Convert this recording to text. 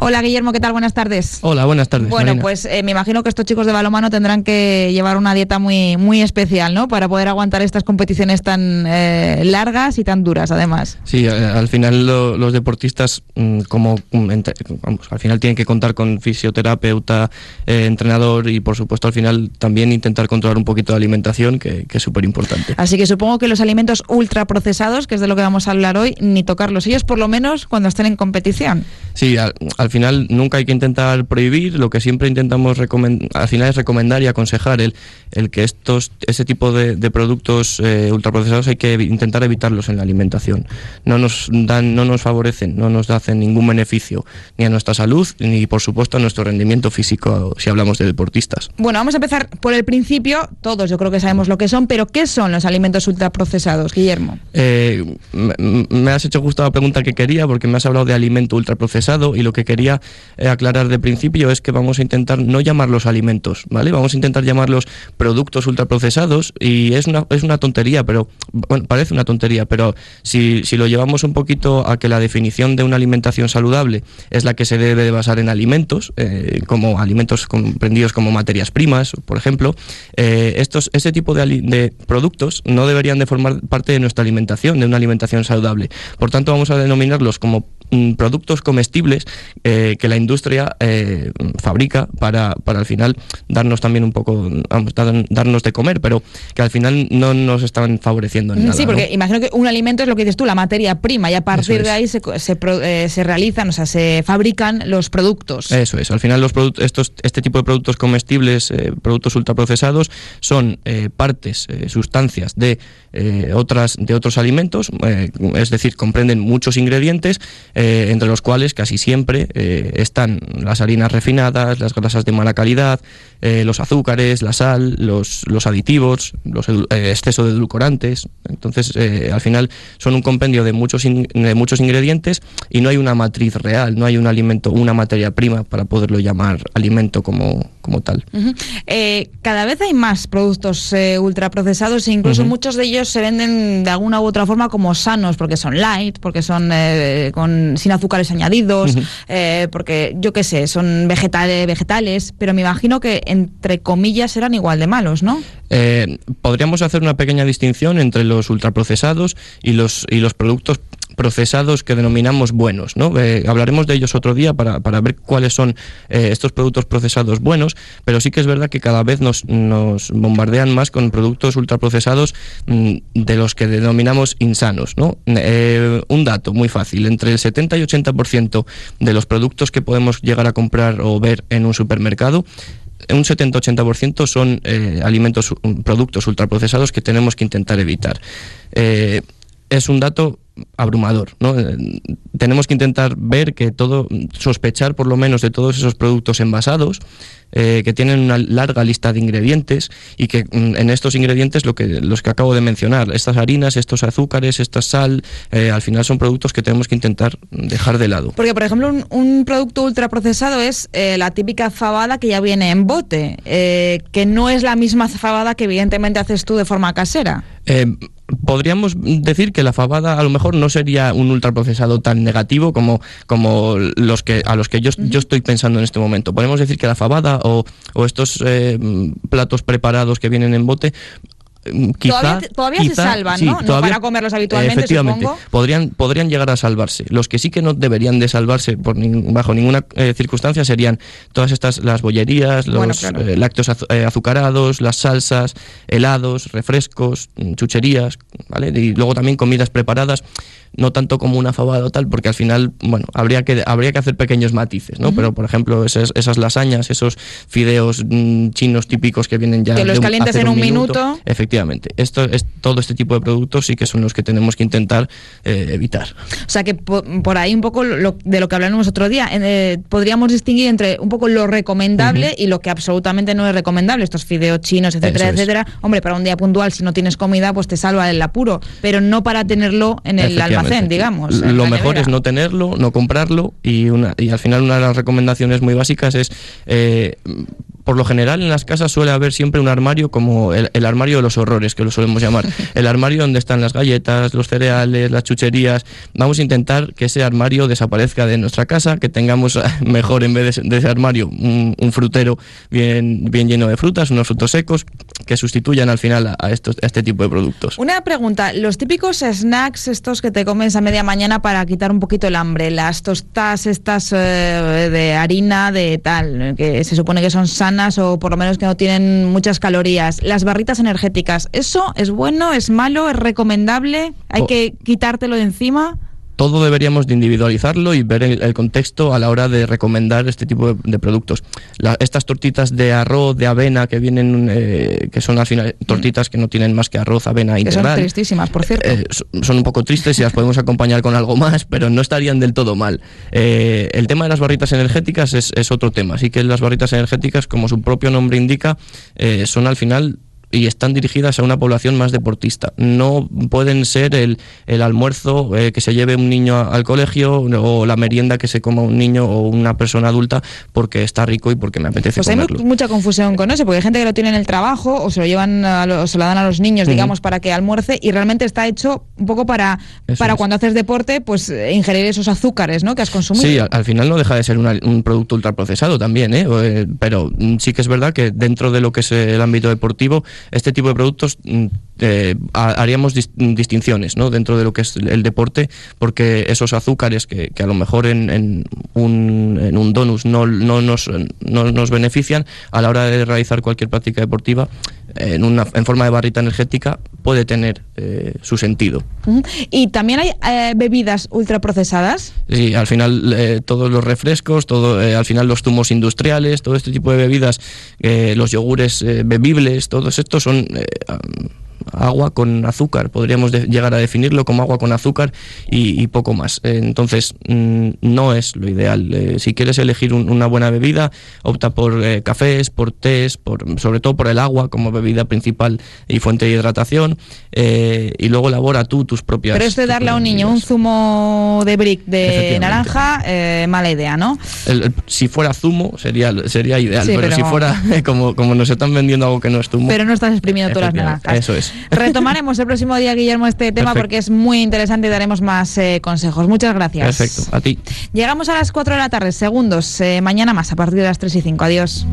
Hola Guillermo, ¿qué tal? Buenas tardes. Hola, buenas tardes. Bueno, pues eh, me imagino que estos chicos de balomano tendrán que llevar una dieta muy, muy especial, ¿no? Para poder aguantar estas competiciones tan eh, largas y tan duras, además. Sí, eh, al final los deportistas, mm, como mm, vamos, al final tienen que contar con fisioterapeuta, entrenador y, por supuesto, al final también intentar controlar un poquito de alimentación, que, es súper importante. Así que supongo que los alimentos ultraprocesados, que es de lo que vamos a hablar hoy, ni tocarlos ellos, por lo menos cuando estén en competición. Sí, al, final nunca hay que intentar prohibir, lo que siempre intentamos al final es recomendar y aconsejar el, el que estos ese tipo de, productos eh, ultraprocesados hay que intentar evitarlos en la alimentación. No nos dan, no nos favorecen, no nos hacen ningún beneficio ni a nuestra salud ni por supuesto a nuestro rendimiento físico si hablamos de deportistas. Bueno, vamos a empezar por el principio. Todos yo creo que sabemos lo que son, pero ¿qué son los alimentos ultraprocesados, Guillermo? Eh, me, has hecho justo la pregunta que quería porque me has hablado de alimento ultraprocesado y lo que quería eh, aclarar de principio es que vamos a intentar no llamarlos alimentos, ¿vale? Vamos a intentar llamarlos productos ultraprocesados y es una, es una tontería, pero bueno, parece una tontería, pero si, si lo llevamos un poquito a que la definición de una alimentación saludable es la que se debe de basar en alimentos, eh, como alimentos comprendidos como materias primas, por ejemplo, eh, estos, ese tipo de, de productos no deberían de formar parte de nuestra alimentación, de una alimentación saludable. Por tanto, vamos a denominarlos como mm, productos comestibles eh, que la industria eh, fabrica para, para al final darnos también un poco, vamos, darnos de comer, pero que al final no nos están favoreciendo en nada. Sí, porque imagino que un alimento es lo que dices tú, la materia prima, y a partir de ahí se, se, eh, se, realizan, o sea, se fabrican los productos. Eso es, al final los productos, estos, este tipo de productos comestibles, productos ultraprocesados, son partes, sustancias de otras de otros alimentos, es decir, comprenden muchos ingredientes, entre los cuales casi siempre eh, están las harinas refinadas, las grasas de mala calidad, eh, los azúcares, la sal, los, los aditivos, los eh, exceso de edulcorantes. Entonces, al final son un compendio de muchos, de muchos ingredientes y no hay una matriz real, no hay un alimento, una materia prima para poderlo llamar alimento como, como tal. cada vez hay más productos ultraprocesados e incluso muchos de ellos se venden de alguna u otra forma como sanos porque son light, porque son con, sin azúcares añadidos, porque yo qué sé, son vegetales, vegetales, pero me imagino que entre comillas serán igual de malos, ¿no? Eh, podríamos hacer una pequeña distinción entre los ultraprocesados y los, y los productos procesados que denominamos buenos. ¿no? Eh, hablaremos de ellos otro día para, para ver cuáles son eh, estos productos procesados buenos, pero sí que es verdad que cada vez nos, nos bombardean más con productos ultraprocesados mm, de los que denominamos insanos. ¿no? Eh, un dato muy fácil, entre el 70 y 80% de los productos que podemos llegar a comprar o ver en un supermercado un 70-80% son alimentos, productos ultraprocesados que tenemos que intentar evitar. es un dato abrumador. ¿no? Eh, tenemos que intentar ver que todo, sospechar por lo menos de todos esos productos envasados, eh, que tienen una larga lista de ingredientes y que mm, en estos ingredientes lo que, los que acabo de mencionar, estas harinas, estos azúcares, esta sal, eh, al final son productos que tenemos que intentar dejar de lado. Porque, por ejemplo, un, un producto ultraprocesado es la típica fabada que ya viene en bote, que no es la misma fabada que evidentemente haces tú de forma casera podríamos decir que la fabada a lo mejor no sería un ultraprocesado tan negativo como, como los que a los que yo, yo estoy pensando en este momento. Podemos decir que la fabada o, o estos eh, platos preparados que vienen en bote Mm, todavía, se salvan, ¿no? no para comerlos habitualmente, efectivamente, Podrían, podrían llegar a salvarse. Los que sí que no deberían de salvarse por bajo ninguna eh, circunstancia serían todas estas, las bollerías, los eh, lácteos eh, azucarados, las salsas, helados, refrescos, mm, chucherías, ¿vale? Y luego también comidas preparadas no tanto como una fabada o tal, porque al final, bueno, habría que, habría que hacer pequeños matices, ¿no? Pero, por ejemplo, esas, esas, lasañas, esos fideos mm, chinos típicos que vienen ya... Que los calientes en un, minuto, Efectivamente. Esto es, todo este tipo de productos sí que son los que tenemos que intentar eh, evitar. O sea que por, ahí un poco de lo que hablamos otro día, eh, podríamos distinguir entre un poco lo recomendable y lo que absolutamente no es recomendable, estos fideos chinos, etcétera, etcétera. Hombre, para un día puntual, si no tienes comida, pues te salva el apuro, pero no para tenerlo en el almacén digamos. Lo mejor es no tenerlo, no comprarlo y, una, y al final una de las recomendaciones muy básicas es... Eh, por lo general en las casas suele haber siempre un armario como el, armario de los horrores, que lo solemos llamar. El armario donde están las galletas, los cereales, las chucherías. Vamos a intentar que ese armario desaparezca de nuestra casa, que tengamos mejor en vez de, ese armario un, frutero bien, bien lleno de frutas, unos frutos secos, que sustituyan al final a, estos, a este tipo de productos. Una pregunta, los típicos snacks estos que te comes a media mañana para quitar un poquito el hambre, las tostas estas eh, de harina, de tal, que se supone que son sanas o por lo menos que no tienen muchas calorías, las barritas energéticas, ¿eso es bueno, es malo, es recomendable? ¿Hay que quitártelo de encima? Todo deberíamos de individualizarlo y ver el, contexto a la hora de recomendar este tipo de, productos. estas tortitas de arroz, de avena que vienen, eh, que son al final tortitas que no tienen más que arroz, avena y Son tristísimas, por cierto. Eh, son un poco tristes y las podemos acompañar con algo más, pero no estarían del todo mal. Eh, el tema de las barritas energéticas es, es, otro tema. Así que las barritas energéticas, como su propio nombre indica, son al final y están dirigidas a una población más deportista. No pueden ser el, el almuerzo eh, que se lleve un niño al colegio o la merienda que se coma un niño o una persona adulta porque está rico y porque me apetece pues hay mucha confusión con eso, porque hay gente que lo tiene en el trabajo o se lo llevan o se lo dan a los niños, digamos, para que almuerce y realmente está hecho un poco para, para cuando haces deporte, pues eh, ingerir esos azúcares ¿no? que has consumido. Sí, al, final no deja de ser un producto ultraprocesado también, ¿eh? pero mm, sí que es verdad que dentro de lo que es el ámbito deportivo este tipo de productos mm, eh, haríamos distinciones ¿no? dentro de lo que es el deporte, porque esos azúcares que, a lo mejor en, un, en un donus no, no, nos, no nos benefician, a la hora de realizar cualquier práctica deportiva, en, una, en forma de barrita energética, puede tener eh, su sentido. ¿Y también hay eh, bebidas ultraprocesadas? Sí, al final todos los refrescos, todo, al final los zumos industriales, todo este tipo de bebidas, los yogures bebibles, todos estos son agua con azúcar, podríamos llegar a definirlo como agua con azúcar y, poco más. entonces, mm, no es lo ideal. Eh, si quieres elegir una buena bebida, opta por eh, cafés, por tés, por, sobre todo por el agua como bebida principal y fuente de hidratación, eh, y luego elabora tú tus propias... Pero es de darle a un niño un zumo de brick de naranja, mala idea, ¿no? si fuera zumo sería, sería ideal, pero, si fuera como, como nos están vendiendo algo que no es zumo... Pero no estás exprimiendo todas las naranjas. Eso es. Retomaremos el próximo día, Guillermo, este tema porque es muy interesante y daremos más eh, consejos. Muchas gracias. Perfecto, a ti. Llegamos a las 4 de la tarde, segundos. Eh, mañana más, a partir de las 3 y 5. Adiós.